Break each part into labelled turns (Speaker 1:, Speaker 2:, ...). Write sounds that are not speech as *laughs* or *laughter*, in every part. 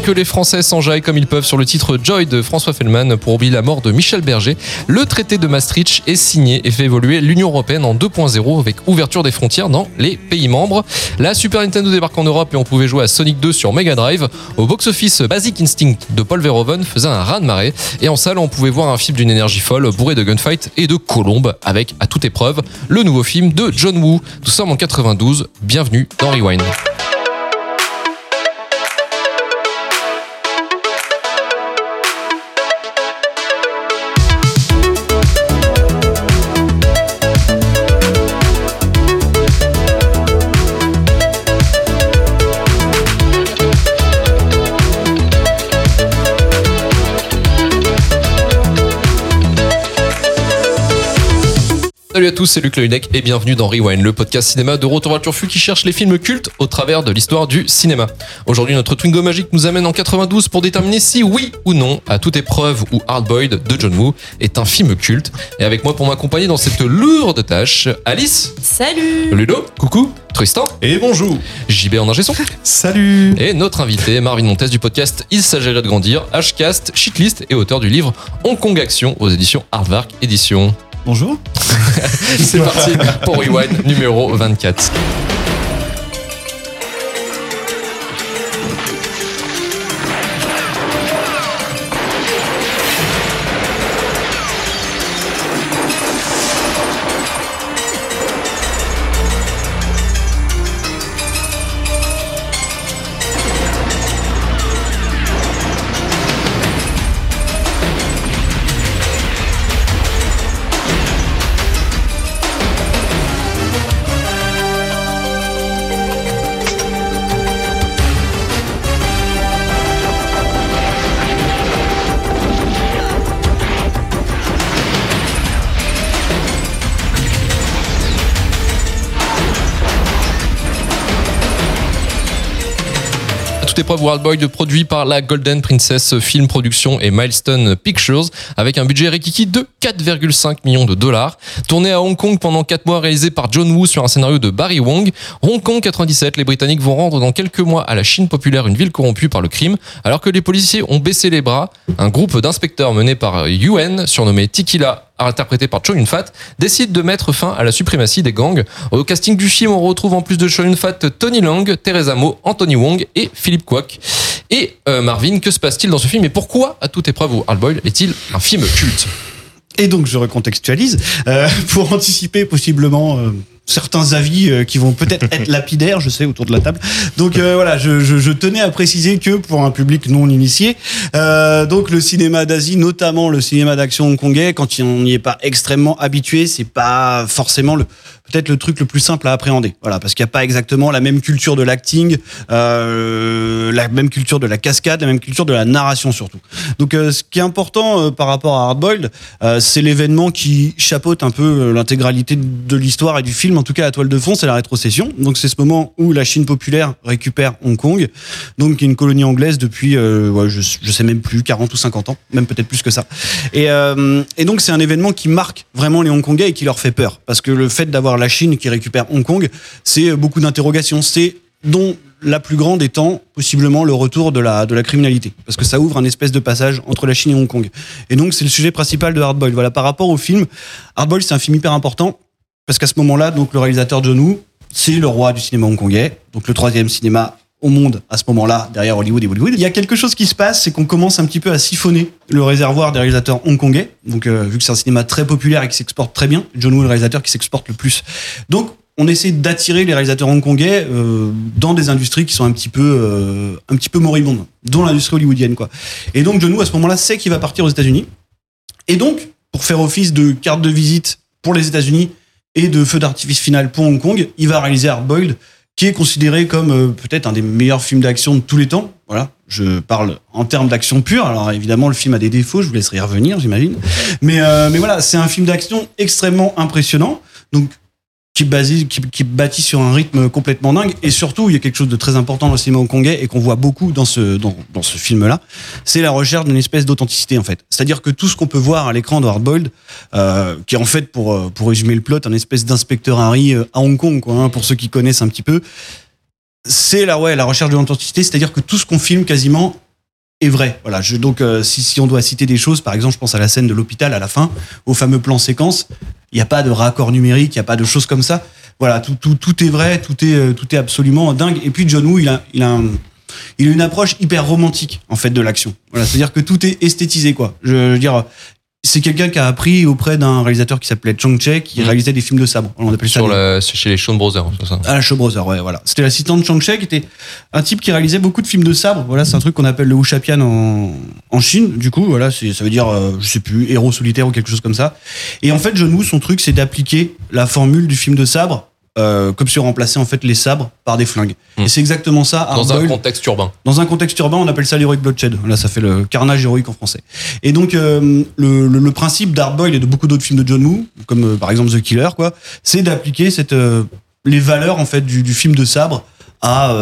Speaker 1: que les Français s'enjaillent comme ils peuvent sur le titre Joy de François Fellman pour oublier la mort de Michel Berger, le traité de Maastricht est signé et fait évoluer l'Union Européenne en 2.0 avec ouverture des frontières dans les pays membres. La Super Nintendo débarque en Europe et on pouvait jouer à Sonic 2 sur Mega Drive. Au box-office, Basic Instinct de Paul Verhoeven faisait un raz de marée et en salle on pouvait voir un film d'une énergie folle bourré de gunfight et de colombes avec à toute épreuve le nouveau film de John Woo. Nous sommes en 92. Bienvenue dans Rewind. À tous, c'est Luc Leudec et bienvenue dans Rewind, le podcast cinéma de Retour vers qui cherche les films cultes au travers de l'histoire du cinéma. Aujourd'hui, notre Twingo magique nous amène en 92 pour déterminer si oui ou non, à toute épreuve ou Hardboiled de John Woo est un film culte. Et avec moi pour m'accompagner dans cette lourde tâche, Alice,
Speaker 2: Salut.
Speaker 1: Ludo, coucou, Tristan,
Speaker 3: Et bonjour.
Speaker 1: JB en ingé son, *laughs*
Speaker 3: Salut.
Speaker 1: Et notre invité Marvin Montes du podcast Il s'agirait de grandir, Hcast, Shitlist et auteur du livre Hong Kong Action aux éditions Hardvark Éditions.
Speaker 3: Bonjour *laughs*
Speaker 1: C'est parti pour Rewind numéro 24. World Boy produit par la Golden Princess Film Production et Milestone Pictures avec un budget rikiki de 4,5 millions de dollars. Tourné à Hong Kong pendant 4 mois réalisé par John Woo sur un scénario de Barry Wong. Hong Kong 97, les Britanniques vont rendre dans quelques mois à la Chine populaire une ville corrompue par le crime. Alors que les policiers ont baissé les bras, un groupe d'inspecteurs mené par Yuen, surnommé Tikila interprété par Cho Yun-fat, décide de mettre fin à la suprématie des gangs. Au casting du film, on retrouve en plus de Cho Yun-fat Tony Lang, Teresa Mo, Anthony Wong et Philippe Kwok. Et euh, Marvin, que se passe-t-il dans ce film et pourquoi, à toute épreuve ou Hardboiled, est-il un film culte?
Speaker 3: Et donc je recontextualise euh, *laughs* pour anticiper possiblement euh, certains avis euh, qui vont peut-être être *laughs* lapidaires, je sais, autour de la table. Donc euh, voilà, je, je- je tenais à préciser que pour un public non initié, euh, donc le cinéma d'Asie, notamment le cinéma d'action hongkongais, quand on n'y est pas extrêmement habitué, c'est pas forcément le peut-être le truc le plus simple à appréhender. Voilà, parce qu'il n'y a pas exactement la même culture de l'acting, euh, la même culture de la cascade, la même culture de la narration surtout. Donc euh, ce qui est important euh, par rapport à Hardboiled, c'est l'événement qui chapeaute un peu l'intégralité de l'histoire et du film, en tout cas la toile de fond, c'est la rétrocession. Donc c'est ce moment où la Chine populaire récupère Hong Kong, donc une colonie anglaise depuis, je, je sais même plus, 40 ou 50 ans, même peut-être plus que ça. Et, et donc c'est un événement qui marque vraiment les Hongkongais et qui leur fait peur, parce que le fait d'avoir la Chine qui récupère Hong Kong, c'est beaucoup d'interrogations, c'est dont la plus grande étant possiblement le retour de la, de la criminalité. Parce que ça ouvre un espèce de passage entre la Chine et Hong Kong. Et donc, c'est le sujet principal de Hardboiled. Voilà, par rapport au film, Hardboiled, c'est un film hyper important. Parce qu'à ce moment-là, donc, le réalisateur John Woo, c'est le roi du cinéma hongkongais. Donc, le troisième cinéma au monde à ce moment-là, derrière Hollywood et Bollywood. Il y a quelque chose qui se passe, c'est qu'on commence un petit peu à siphonner le réservoir des réalisateurs hongkongais. Donc, euh, vu que c'est un cinéma très populaire et qui s'exporte très bien, John Woo est le réalisateur qui s'exporte le plus. Donc, on essaie d'attirer les réalisateurs hongkongais euh, dans des industries qui sont un petit peu euh, un petit peu moribondes, dont l'industrie hollywoodienne quoi. Et donc John Woo à ce moment-là sait qu'il va partir aux États-Unis. Et donc pour faire office de carte de visite pour les États-Unis et de feu d'artifice final pour Hong Kong, il va réaliser Hardboiled, qui est considéré comme euh, peut-être un des meilleurs films d'action de tous les temps. Voilà, je parle en termes d'action pure. Alors évidemment, le film a des défauts, je vous laisserai y revenir, j'imagine. Mais, euh, mais voilà, c'est un film d'action extrêmement impressionnant. Donc, qui, basé, qui, qui bâtit sur un rythme complètement dingue. Et surtout, il y a quelque chose de très important dans le cinéma hongkongais et qu'on voit beaucoup dans ce, dans, dans ce film-là. C'est la recherche d'une espèce d'authenticité, en fait. C'est-à-dire que tout ce qu'on peut voir à l'écran de Hardboiled, euh, qui est en fait, pour, euh, pour résumer le plot, un espèce d'inspecteur Harry euh, à Hong Kong, hein, pour ceux qui connaissent un petit peu, c'est la, ouais, la recherche de l'authenticité. C'est-à-dire que tout ce qu'on filme quasiment est vrai. Voilà. Je, donc, euh, si, si on doit citer des choses, par exemple, je pense à la scène de l'hôpital à la fin, au fameux plan séquence. Il n'y a pas de raccord numérique, il n'y a pas de choses comme ça. Voilà, tout, tout, tout est vrai, tout est, euh, tout est absolument dingue. Et puis John Woo, il a, il a, il a une approche hyper romantique en fait de l'action. Voilà, c'est-à-dire que tout est esthétisé quoi. Je, je veux dire, c'est quelqu'un qui a appris auprès d'un réalisateur qui s'appelait Chong Che, qui
Speaker 1: Mhm.
Speaker 3: réalisait des films de sabre. On appelle ça
Speaker 1: Sur la, c'est chez les Shawn Brothers, c'est ça.
Speaker 3: à la Shaw Brothers, ouais, voilà. C'était l'assistant de Chang Che qui était un type qui réalisait beaucoup de films de sabre. Voilà, c'est un truc qu'on appelle le Wuxapian en, en Chine. Du coup, voilà, c'est, ça veut dire, euh, je sais plus, héros solitaire ou quelque chose comme ça. Et en fait, John Woo, son truc, c'est d'appliquer la formule du film de sabre, euh, comme si on remplaçait en fait les sabres par des flingues.
Speaker 1: Hmm.
Speaker 3: Et c'est exactement ça.
Speaker 1: Dans un contexte urbain.
Speaker 3: Dans un contexte urbain, on appelle ça l'heroic bloodshed. Là, ça fait le carnage héroïque en français. Et donc, euh, le, le, le principe d'Hardboiled et de beaucoup d'autres films de John Woo, comme euh, par exemple The Killer, quoi, c'est d'appliquer cette les valeurs en fait du, du film de sabre à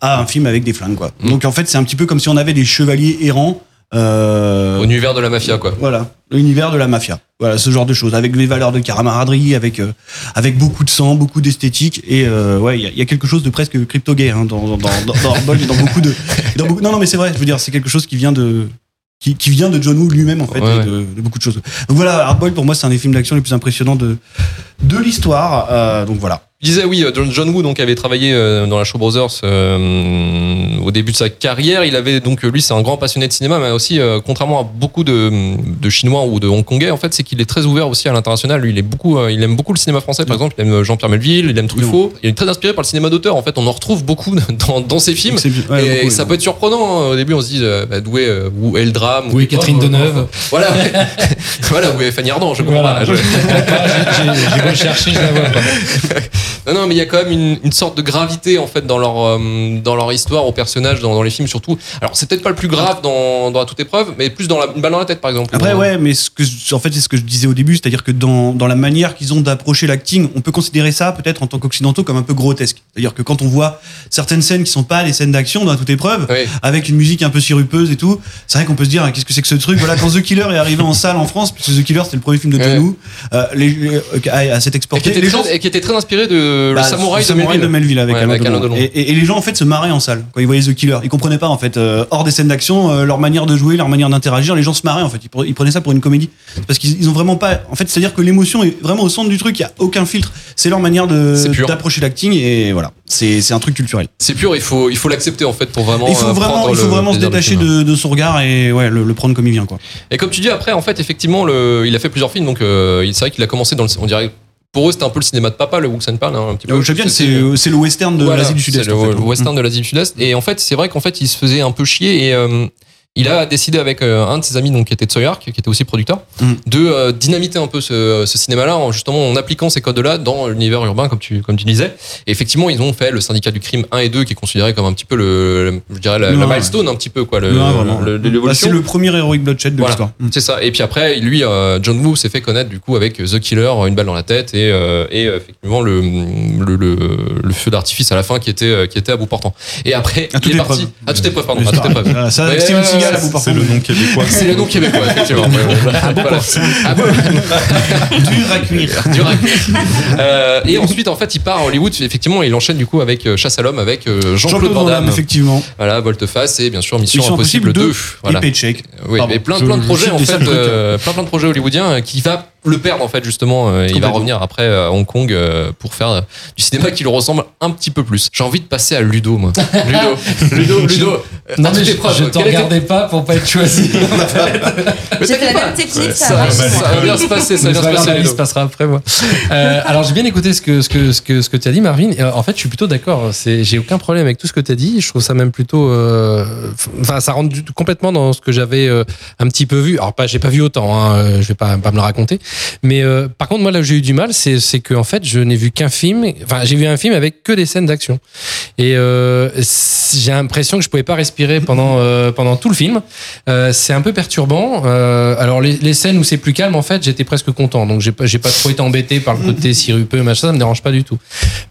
Speaker 3: à un film avec des flingues, quoi.
Speaker 1: Mm.
Speaker 3: Donc en fait, c'est un petit peu comme si on avait des chevaliers errants. Euh,
Speaker 1: Au univers de la mafia, quoi.
Speaker 3: voilà, l'univers de la mafia. Voilà, ce genre de choses, avec des valeurs de camaraderie, avec euh, avec beaucoup de sang, beaucoup d'esthétique, et euh, ouais, il y a, il y a quelque chose de presque crypto-gay hein, dans dans dans, dans, beaucoup de dans beaucoup- non non mais c'est vrai, je veux dire, c'est quelque chose qui vient de qui, qui vient de John Woo lui-même en fait,
Speaker 1: Ouais,
Speaker 3: et
Speaker 1: ouais.
Speaker 3: de, de beaucoup de choses. Donc voilà, Hardboiled pour moi c'est un des films d'action les plus impressionnants de de l'histoire. Euh, donc voilà.
Speaker 1: Je disais oui, John, John Woo donc avait travaillé dans la Shaw Brothers euh, au début de sa carrière. Il avait donc euh, lui c'est un grand passionné de cinéma, mais aussi euh, contrairement à beaucoup de, de Chinois ou de Hongkongais en fait, c'est qu'il est très ouvert aussi à l'international. Lui, il est beaucoup, euh, il aime beaucoup le cinéma français par exemple. Il aime Jean-Pierre Melville, il aime Truffaut. Il est très inspiré par le cinéma d'auteur. En fait, on en retrouve beaucoup *laughs* dans, dans ses films.
Speaker 3: Ouais,
Speaker 1: et
Speaker 3: beaucoup,
Speaker 1: ça peut être surprenant. hein. Au début, on se dit euh, bah, d'où euh, est le drame
Speaker 2: Où est
Speaker 1: ou quoi.
Speaker 2: Catherine Deneuve
Speaker 1: Voilà, *laughs* voilà où est Fanny Ardant. Je comprends
Speaker 2: Voilà.
Speaker 1: pas. Je- *laughs*
Speaker 2: j'ai- beau chercher, je la vois pas.
Speaker 1: Non, non, mais il y a quand même une, une sorte de gravité en fait dans leur euh, dans leur histoire aux personnages, dans, dans les films surtout. Alors c'est peut-être pas le plus grave dans, dans à toute épreuve, mais plus dans la, une balle dans la tête par exemple.
Speaker 3: Après,
Speaker 1: Ou,
Speaker 3: ouais, mais ce que, en fait, c'est ce que je disais au début, c'est-à-dire que dans, dans la manière qu'ils ont d'approcher l'acting, on peut considérer ça, peut-être en tant qu'occidentaux, comme un peu grotesque. C'est-à-dire que quand on voit certaines scènes qui sont pas des scènes d'action dans toute épreuve, avec une musique un peu sirupeuse et tout, c'est vrai qu'on peut se dire, ah, qu'est-ce que c'est que ce truc? Voilà, quand The Killer est arrivé en salle en France, puisque The Killer c'était le premier film de John. Woo, euh, euh, à, à s'être
Speaker 1: Et qui,
Speaker 3: exporté,
Speaker 1: était très,
Speaker 3: gens
Speaker 1: et qui était très inspiré de
Speaker 3: bah,
Speaker 1: le samouraï,
Speaker 3: le
Speaker 1: de Melville.
Speaker 3: avec,
Speaker 1: Ouais,
Speaker 3: Alain
Speaker 1: avec Alain
Speaker 3: Delon.
Speaker 1: Delon.
Speaker 3: Et, et- et les gens en fait se marraient en salle quand ils voyaient The Killer. Ils comprenaient pas en fait euh, hors des scènes d'action euh, leur manière de jouer, leur manière d'interagir. Les gens se marraient en fait. Ils, pre- ils prenaient ça pour une comédie parce qu'ils ils ont vraiment pas. En fait, c'est à dire que l'émotion est vraiment au centre du truc. Il y a aucun filtre. C'est leur manière de d'approcher l'acting et voilà. C'est un truc culturel.
Speaker 1: C'est pur, il faut il faut l'accepter en fait pour vraiment.
Speaker 3: il faut
Speaker 1: euh,
Speaker 3: vraiment il faut vraiment se détacher de, de son regard et ouais le, le prendre comme il vient quoi.
Speaker 1: Et comme tu dis après en fait effectivement le, il a fait plusieurs films donc c'est vrai qu'il a commencé dans le on dirait pour eux c'était un peu le cinéma de papa le Wuxenpan hein, un petit peu.
Speaker 3: Le Chapian, c'est c'est le western de
Speaker 1: Voilà,
Speaker 3: l'Asie du Sud-Est.
Speaker 1: c'est le,
Speaker 3: en fait.
Speaker 1: le western de l'Asie du Sud-Est. Et en fait, c'est vrai qu'en fait, il se faisait un peu chier et euh, il a décidé avec euh, un de ses amis donc qui était Tsoyark, qui était aussi producteur,
Speaker 3: Mm.
Speaker 1: de euh, dynamiter un peu ce, ce cinéma-là en justement en appliquant ces codes-là dans l'univers urbain comme tu comme tu disais. Et effectivement, ils ont fait le syndicat du crime 1 et 2 qui est considéré comme un petit peu le, le- je dirais la, milestone un petit peu quoi Le
Speaker 3: le- Bah, c'est le premier Heroic Bloodshed de
Speaker 1: Voilà.
Speaker 3: l'histoire.
Speaker 1: C'est ça. Et puis après, lui, euh, John Woo s'est fait connaître du coup avec The Killer, une balle dans la tête et, et effectivement le, le, le, le feu d'artifice à la fin qui était qui était à bout portant. Et après,
Speaker 3: À
Speaker 1: il est
Speaker 3: épreuve.
Speaker 1: parti à toute épreuve, pardon, à toute épreuve.
Speaker 3: Voilà, ça,
Speaker 1: Ouais,
Speaker 3: À bout
Speaker 4: C'est le nom québécois.
Speaker 1: C'est le nom québécois, effectivement. Ah bon Ah *laughs*
Speaker 3: dur à cuire.
Speaker 1: Dur à cuire. Euh, et ensuite, en fait, il part à Hollywood. Effectivement, il enchaîne du coup avec euh, Chasse à l'homme avec euh, Jean-Claude Van Damme.
Speaker 3: effectivement.
Speaker 1: Voilà, Volte-Face et bien sûr Mission, Impossible,
Speaker 3: Impossible
Speaker 1: 2.
Speaker 3: 2
Speaker 1: Voilà.
Speaker 3: et Paycheck.
Speaker 1: Oui, mais plein, plein de
Speaker 3: je
Speaker 1: projets en fait, plein plein de projets hollywoodiens qui va le perdre en fait justement. euh, il va revenir après euh, à Hong Kong euh, pour faire euh, du cinéma qui lui ressemble un petit peu plus. J'ai envie de passer à Ludo, moi. *laughs* Ludo, Ludo, *laughs* Ludo. euh,
Speaker 2: Non, mais je, je te
Speaker 1: quel était-
Speaker 2: regardais pas pour pas être choisi. *laughs*
Speaker 5: J'ai fait la
Speaker 1: pas.
Speaker 5: même technique, ça
Speaker 1: Ça,
Speaker 5: va.
Speaker 1: ça va bien se passer, ça va bien se passer. Ludo.
Speaker 2: se passera après moi. Euh, alors j'ai bien écouté ce que ce que ce que ce que tu as dit Marvin. Et, euh, en fait, je suis plutôt d'accord. C'est j'ai aucun problème avec tout ce que tu as dit. Je trouve ça même plutôt euh, enfin ça rentre complètement dans ce que j'avais euh, un petit peu vu. Alors pas j'ai pas vu autant hein, euh, je vais pas pas me le raconter. Mais euh, par contre moi là où j'ai eu du mal, c'est que en fait, je n'ai vu qu'un film enfin j'ai vu un film avec que des scènes d'action. Et euh, j'ai l'impression que je pouvais pas respirer pendant euh, pendant tout le film. Euh, c'est un peu perturbant. Euh, alors les, les scènes où c'est plus calme, en fait, j'étais presque content. Donc j'ai pas j'ai pas trop été embêté par le côté sirupeux, machin, ça me dérange pas du tout.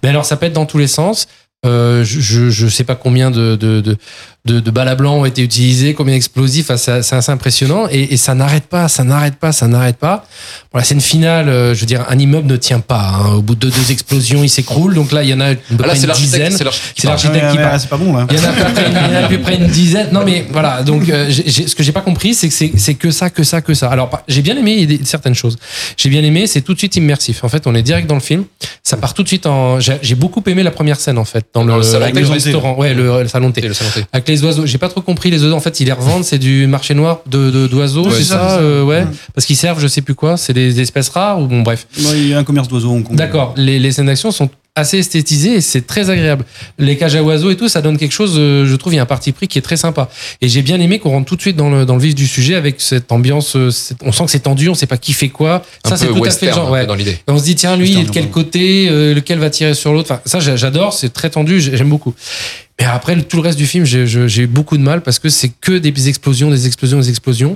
Speaker 2: Mais alors ça pète dans tous les sens. Euh, je je sais pas combien de de, de, de, de balles à blanc ont été utilisés, combien d'explosifs, enfin, c'est c'est assez impressionnant et, et ça n'arrête pas, ça n'arrête pas, ça n'arrête pas. Bon, la scène finale, euh, je veux dire, un immeuble ne tient pas. hein. Au bout de deux explosions, il s'écroule. Donc là, il y en a à peu
Speaker 1: Ah, là, c'est
Speaker 2: une
Speaker 1: l'architecte.
Speaker 2: dizaine.
Speaker 1: C'est l'architecte
Speaker 2: C'est
Speaker 3: Ouais,
Speaker 2: qui parle.
Speaker 3: c'est pas bon là.
Speaker 2: Il y en a à peu près, une dizaine. Non, mais voilà. Donc, euh, j'ai- j'ai- ce que j'ai pas compris, c'est que c'est c'est que ça, que ça, que ça. Alors, j'ai bien aimé des- certaines choses. J'ai bien aimé, c'est tout de suite immersif. En fait, on est direct dans le film. Ça part tout de suite en. J'ai j'ai beaucoup aimé la première scène, en fait, dans,
Speaker 1: Dans
Speaker 2: le,
Speaker 1: le salon
Speaker 2: avec
Speaker 3: thé.
Speaker 2: le restaurant. Ouais, le, le salon de thé.
Speaker 1: Et le salon thé.
Speaker 2: Avec les oiseaux. J'ai pas trop compris les oiseaux. En fait, ils les revendent. C'est du marché noir de d'oiseaux,
Speaker 1: Ouais,
Speaker 2: c'est ça, euh, ouais. Parce qu'ils servent, je sais plus quoi. C'est des espèces rares ou bon, bref.
Speaker 3: Non, Il y a un commerce d'oiseaux Hong Kong.
Speaker 2: D'accord. Les, les scènes d'action sont assez esthétisées et c'est très agréable. Les cages à oiseaux et tout, ça donne quelque chose, euh, je trouve, il y a un parti pris qui est très sympa. Et j'ai bien aimé qu'on rentre tout de suite dans le, dans le vif du sujet avec cette ambiance, euh, on sent que c'est tendu, on sait pas qui fait quoi.
Speaker 1: Un
Speaker 2: ça, c'est tout à fait le
Speaker 1: western
Speaker 2: genre. Ouais.
Speaker 1: dans l'idée.
Speaker 2: On se dit, tiens, lui, il est de
Speaker 3: Western,
Speaker 2: quel côté, euh, lequel va tirer sur l'autre. Enfin, ça, j'a- j'adore, c'est très tendu, j'ai- j'aime beaucoup. Mais après, tout le reste du film, j'ai eu beaucoup de mal parce que c'est que des explosions, des explosions, des explosions.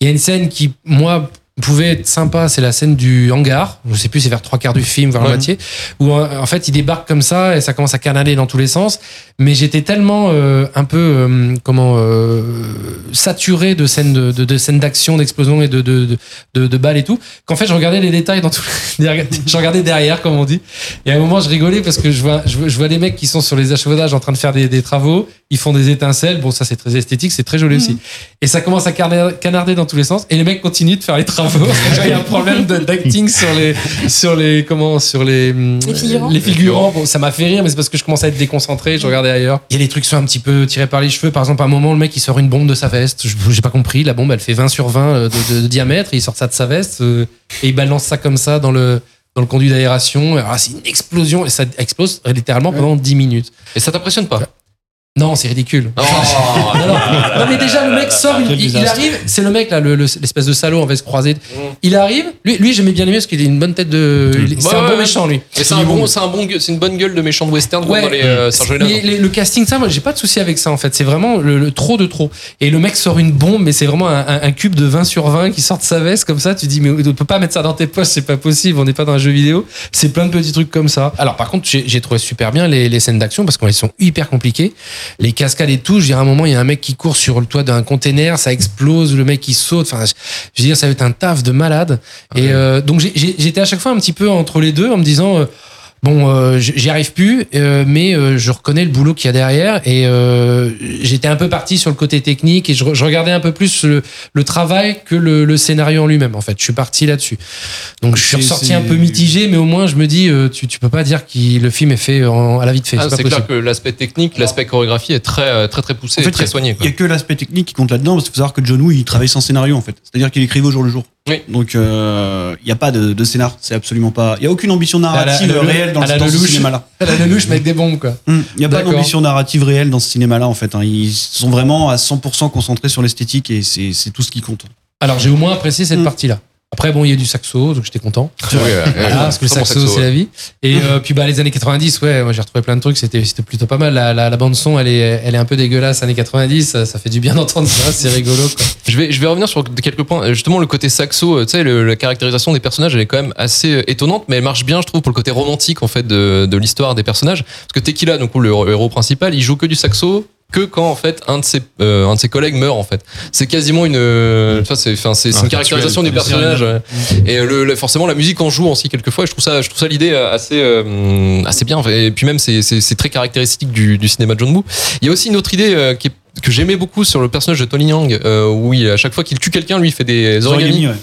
Speaker 2: Il y a une scène qui, moi, pouvait être sympa, c'est la scène du hangar. Je sais plus, c'est vers trois quarts du film, vers la
Speaker 1: Ouais.
Speaker 2: moitié, où euh, en fait il débarque comme ça et ça commence à canaler dans tous les sens. Mais j'étais tellement euh, un peu euh, comment euh, saturé de scènes de, de, de scènes d'action, d'explosion et de, de, de, de, de balles et tout, qu'en fait je regardais les détails dans tout. *laughs* derrière- je regardais derrière, comme on dit. Et à un moment je rigolais parce que je vois, je vois, je vois des mecs qui sont sur les achevaudages en train de faire des, des travaux. Ils font des étincelles. Bon, ça c'est très esthétique, c'est très joli aussi. Et ça commence à canarder dans tous les sens. Et les mecs continuent de faire les travaux. *laughs* Il y a un problème de- d'acting sur les, sur les, comment, sur les, hum,
Speaker 4: Les figurants.
Speaker 2: les figurants. Bon, ça m'a fait rire, mais c'est parce que je commence à être déconcentré. Je regardais ailleurs. Il y a des trucs qui sont un petit peu tirés par les cheveux. Par exemple, à un moment, le mec, il sort une bombe de sa veste. Je- J'ai pas compris. La bombe, elle fait 20 sur 20 de, de- de diamètre. Et il sort ça de sa veste. euh, et il balance ça comme ça dans le, dans le conduit d'aération. Alors, c'est une explosion. Et ça explose littéralement pendant 10 minutes.
Speaker 1: Et ça t'impressionne pas?
Speaker 2: Non, c'est ridicule.
Speaker 1: Oh,
Speaker 2: Non, non. Non, mais déjà, le mec sort, il, arrive, c'est le mec là, le- le- l'espèce de salaud en veste croisée. Il arrive, lui, lui j'aimais bien aimé parce qu'il a une bonne tête de. il- C'est
Speaker 1: Ouais,
Speaker 2: un
Speaker 1: ouais,
Speaker 2: bon
Speaker 1: ouais.
Speaker 2: méchant, lui.
Speaker 1: Et c'est un bon, c'est un bon, gue- c'est une bonne gueule de méchant de western
Speaker 2: Ouais.
Speaker 1: dans les euh,
Speaker 2: les- le casting, ça, moi, j'ai pas de souci avec ça en fait. C'est vraiment le, le trop de trop. Et le mec sort une bombe, mais c'est vraiment un, un- un cube de 20 sur 20 qui sort de sa veste comme ça. Tu dis, mais on peut pas mettre ça dans tes poches, c'est pas possible. On n'est pas dans un jeu vidéo. C'est plein de petits trucs comme ça. Alors, par contre, j'ai j'ai trouvé super bien les, les scènes d'action parce qu'elles sont hyper compliquées. Les cascades et tout. Je dire, à un moment, il y a un mec qui court sur le toit d'un container, ça explose, le mec qui saute. Enfin, je veux dire, ça va être un taf de malade. Et euh, donc, j'étais à chaque fois un petit peu entre les deux en me disant. euh, Bon, euh, j'y arrive plus, euh, mais euh, je reconnais le boulot qu'il y a derrière et euh, j'étais un peu parti sur le côté technique et je, re- je regardais un peu plus le, le travail que le, le scénario en lui-même. En fait, je suis parti là-dessus. Donc, je suis ressorti un peu mitigé, mais au moins, je me dis, euh, tu, tu peux pas dire que le film est fait en- à la vite fait.
Speaker 1: Ah,
Speaker 2: c'est
Speaker 1: clair que l'aspect technique, l'aspect chorégraphie est très, très, très poussé
Speaker 3: En fait,
Speaker 1: et très soigné.
Speaker 3: Il
Speaker 1: Quoi.
Speaker 3: y a que l'aspect technique qui compte là-dedans, parce qu'il faut savoir que John Woo, il travaille sans scénario, en fait. C'est-à-dire qu'il écrivait au jour le jour.
Speaker 1: Oui.
Speaker 3: Donc, euh, il n'y a pas de, de scénar. C'est absolument pas. Il n'y a aucune ambition
Speaker 2: À la-
Speaker 3: narrative
Speaker 2: à la-
Speaker 3: réelle dans,
Speaker 2: à la
Speaker 3: dans ce cinéma-là. *laughs*
Speaker 2: La lelouch, avec des bombes, quoi.
Speaker 3: Hum, Il n'y a pas d'ambition narrative réelle dans ce cinéma-là, en fait. hein. Ils sont vraiment à 100% concentrés sur l'esthétique et c'est tout ce qui compte.
Speaker 2: Alors, j'ai au moins apprécié cette
Speaker 3: Mm.
Speaker 2: partie-là. Après, bon, il y a du saxo, donc j'étais content. *laughs*
Speaker 1: Oui,
Speaker 2: parce que le saxo,
Speaker 1: saxo,
Speaker 2: c'est la vie. Et euh, puis bah les années 90, ouais, moi j'ai retrouvé plein de trucs, c'était plutôt pas mal. La, la, la bande son, elle est elle est un peu dégueulasse années 90, ça, ça fait du bien d'entendre ça, c'est rigolo quoi.
Speaker 1: Je vais, je vais revenir sur quelques points. Justement, le côté saxo, euh, tu sais, la caractérisation des personnages, elle est quand même assez euh, étonnante, mais elle marche bien, je trouve, pour le côté romantique, en fait, de, de l'histoire des personnages. Parce que Tequila, donc, le héros principal, il joue que du saxo que quand en fait un de ses euh, un de ses collègues meurt en fait. C'est quasiment une euh, vois, c'est enfin une caractérisation du personnage ouais. et le, le- forcément la musique en joue aussi quelquefois et je trouve ça je trouve ça l'idée euh, assez euh, assez bien et puis même c'est c'est très caractéristique du, du cinéma de John Woo. Il y a aussi une autre idée qui est que j'aimais beaucoup sur le personnage de Tony Yang euh, où il, à chaque fois qu'il tue quelqu'un lui il fait des origamis
Speaker 3: ouais.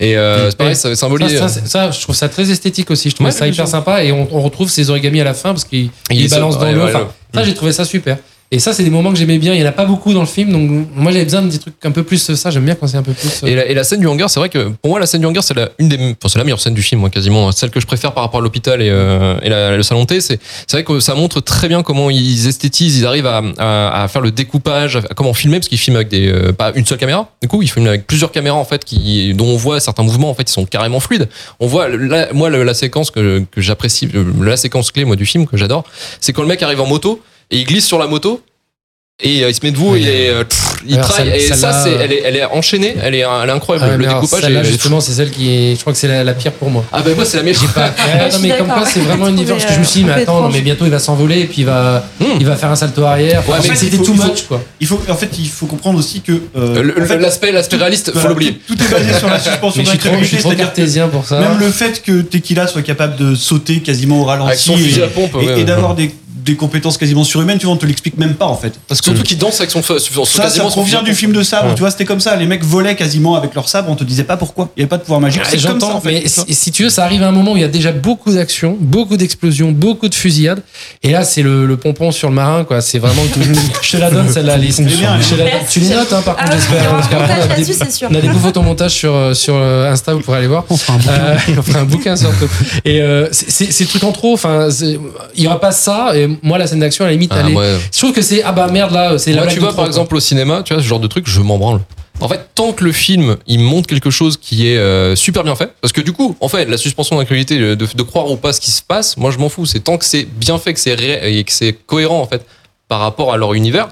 Speaker 1: et euh, c'est pareil ça symbolise
Speaker 2: ça, je trouve ça très esthétique aussi, je trouve
Speaker 1: Ouais,
Speaker 2: ça hyper sympa et on, on retrouve ces origamis à la fin parce qu'il balance dans l'eau. Enfin, ça j'ai trouvé ça super. Et ça c'est des moments que j'aimais bien, il y en a pas beaucoup dans le film donc moi j'avais besoin de des trucs un peu plus ça, j'aime bien quand c'est un peu plus euh,
Speaker 1: Et la, scène du hangar, c'est vrai que pour moi, la scène du hangar, c'est la, une des, enfin, c'est meilleure scène du film, moi, quasiment. Celle que je préfère par rapport à l'hôpital et, euh, la- le salon thé. C'est, vrai que ça montre très bien comment ils esthétisent, ils arrivent à, faire le découpage, à comment filmer, parce qu'ils filment avec des, euh, pas une seule caméra. Du coup, ils filment avec plusieurs caméras, en fait, dont on voit certains mouvements, en fait, ils sont carrément fluides. On voit, moi, la séquence que, j'apprécie, la séquence clé, moi, du film, que j'adore, c'est quand le mec arrive en moto et il glisse sur la moto. Et euh, il se met debout, il, est, euh, pff, il
Speaker 2: Alors, celle-
Speaker 1: Et ça, c'est,
Speaker 2: euh,
Speaker 1: elle, est, elle est enchaînée, elle est, elle est incroyable.
Speaker 2: Ah,
Speaker 1: le
Speaker 2: alors,
Speaker 1: découpage
Speaker 2: celle-là, justement, c'est celle qui est, je crois que c'est la, la pire pour moi.
Speaker 1: Ah bah moi c'est la meilleure.
Speaker 2: J'ai pas. *laughs*
Speaker 4: Je
Speaker 2: non, mais comme quoi, c'est vraiment une différence. que je me suis dit, mais attends, non, mais bientôt il va s'envoler et puis il va,
Speaker 1: Hmm.
Speaker 2: il va faire un salto arrière.
Speaker 1: Ouais,
Speaker 2: Enfin,
Speaker 1: mais
Speaker 2: c'était too much, quoi.
Speaker 3: Il faut, en fait, il faut comprendre aussi que euh,
Speaker 1: l'aspect, l'aspect réaliste, faut l'oublier.
Speaker 3: Tout, est basé sur la suspension *laughs*
Speaker 2: Mais je suis trop, je
Speaker 3: d'incrédulité,
Speaker 2: suis trop
Speaker 3: c'est-à-dire que
Speaker 2: cartésien pour ça.
Speaker 3: même le fait que Tequila soit capable de sauter quasiment au ralenti et, d'avoir des, des compétences quasiment surhumaines, tu vois, on te l'explique même pas en fait. Parce que
Speaker 1: Surtout qu'il danse avec son feu.
Speaker 3: ça, ça provient du film de sabre,
Speaker 2: Ouais.
Speaker 3: tu vois, c'était comme ça. Les mecs volaient quasiment avec leur sabre, on te disait pas pourquoi. Il y avait pas de pouvoir magique.
Speaker 2: Ah,
Speaker 3: C'est comme ça
Speaker 2: J'entends,
Speaker 3: en fait.
Speaker 2: mais si, si tu veux, ça arrive à un moment où il y a déjà beaucoup d'actions, beaucoup d'explosions, beaucoup de fusillades. Et là, c'est le, le pompon sur le marin, quoi. C'est vraiment. tout- *laughs* je te la donne, celle-là,
Speaker 3: bien.
Speaker 2: Tu les notes, hein, par
Speaker 4: Ah
Speaker 2: contre,
Speaker 4: ouais, y
Speaker 2: j'espère.
Speaker 4: montage
Speaker 2: on a des- beaux photomontages sur, euh, sur euh, Insta, vous pourrez aller voir.
Speaker 3: On fera un bouquin.
Speaker 2: Euh, on fera un bouquin surtout. Et c'est- truc en trop. Enfin, il y aura pas ça. Et moi, la scène d'action, à la limite,
Speaker 1: Ah,
Speaker 2: elle est- je trouve que c'est ah bah merde là, c'est la
Speaker 1: tu
Speaker 2: trop,
Speaker 1: par
Speaker 2: quoi.
Speaker 1: exemple au cinéma, tu vois ce genre de truc, je m'en branle. En fait, tant que le film il montre quelque chose qui est euh, super bien fait, parce que du coup, en fait, la suspension d'incrédulité, de, de croire ou pas ce qui se passe, moi je m'en fous. C'est tant que c'est bien fait, que c'est ré- et que c'est cohérent en fait par rapport à leur univers,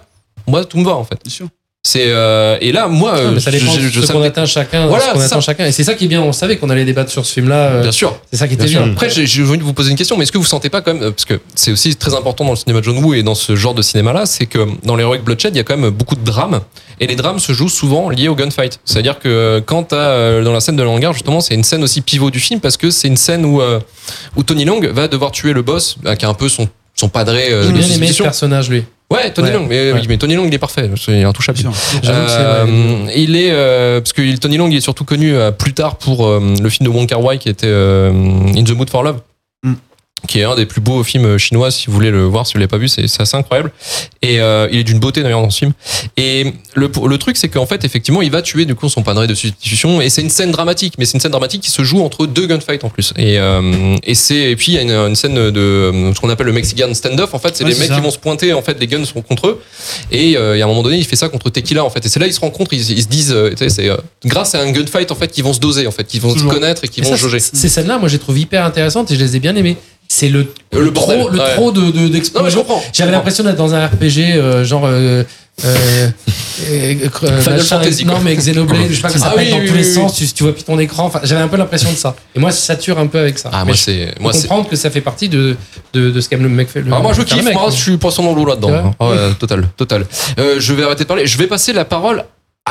Speaker 1: moi tout me va en fait.
Speaker 3: Bien sûr.
Speaker 1: C'est euh, et là moi,
Speaker 2: Ah,
Speaker 1: euh,
Speaker 2: mais ça dépend
Speaker 1: je-
Speaker 2: de ce qu'on atteint chacun,
Speaker 1: Voilà,
Speaker 2: qu'on attend chacun. Et c'est ça qui est bien. On savait qu'on allait débattre sur ce film-là. euh,
Speaker 1: bien sûr.
Speaker 2: C'est ça qui était
Speaker 1: Bien. Après, j'ai voulu vous poser une question, mais est-ce que vous sentez pas quand même, parce que c'est aussi très important dans le cinéma de John Woo et dans ce genre de cinéma-là, c'est que dans l'Heroic Bloodshed, il y a quand même beaucoup de drames, et les drames se jouent souvent liés au gunfight. C'est-à-dire que quand euh, dans la scène de la hangar, justement, c'est une scène aussi pivot du film, parce que c'est une scène où, euh, où Tony Long va devoir tuer le boss, euh, qui est un peu son, son padré euh,
Speaker 2: J'ai
Speaker 1: de
Speaker 2: bien aimé ce
Speaker 1: substitution.
Speaker 2: personnage, lui.
Speaker 1: Ouais, Tony
Speaker 2: Ouais.
Speaker 1: Long, mais,
Speaker 2: Ouais.
Speaker 1: mais Tony Long, il est parfait, c'est intouchable. Euh, il est euh, parce que Tony Long il est surtout connu euh, plus tard pour euh, le film de Wong Kar Wai qui était euh, In the Mood for Love. Qui est un des plus beaux films chinois si vous voulez le voir si vous l'avez pas vu c'est assez incroyable et euh, il est d'une beauté d'ailleurs dans ce film et le, le truc c'est qu'en fait effectivement il va tuer du coup son padré de substitution et c'est une scène dramatique mais c'est une scène dramatique qui se joue entre deux gunfights en plus et, euh, et c'est et puis il y a une, une scène de euh, ce qu'on appelle le Mexican standoff en fait c'est
Speaker 3: Ouais,
Speaker 1: les mecs
Speaker 3: ça.
Speaker 1: qui vont se pointer en fait les guns sont contre eux et euh, il y a un moment donné il fait ça contre Tequila en fait et c'est là ils se rencontrent ils, ils se disent euh, tu sais, c'est euh, grâce à un gunfight en fait qu'ils vont se doser en fait qu'ils vont
Speaker 3: Toujours.
Speaker 1: se connaître et qu'ils
Speaker 2: Et
Speaker 1: vont jauger
Speaker 2: Ces scènes-là, moi, je les trouve hyper intéressantes et je les ai bien aimées. C'est le,
Speaker 1: Le
Speaker 2: le
Speaker 1: bordel,
Speaker 2: trop, le
Speaker 1: ouais.
Speaker 2: trop de, de-
Speaker 1: je
Speaker 2: d'explosions. J'avais l'impression d'être dans un RPG, euh, genre. euh, euh, euh, euh,
Speaker 1: Final Fantasy,
Speaker 2: non mais Xenoblade, je sais pas que *laughs* ça
Speaker 1: Ah
Speaker 2: pète
Speaker 1: oui,
Speaker 2: dans
Speaker 1: oui,
Speaker 2: tous les
Speaker 1: oui,
Speaker 2: sens, tu, tu vois plus ton écran. Enfin, j'avais un peu l'impression de ça. Et moi, ça sature un peu avec ça.
Speaker 1: ah
Speaker 2: Mais
Speaker 1: moi
Speaker 2: je
Speaker 1: c'est moi c'est
Speaker 2: comprendre que ça fait partie de, de, de ce qu'aime le mec fait. le-
Speaker 1: Ah, moi je kiffe,
Speaker 2: mec,
Speaker 1: moi je suis poisson dans l'eau là-dedans. total, total. Euh, je vais arrêter de parler. Je vais passer la parole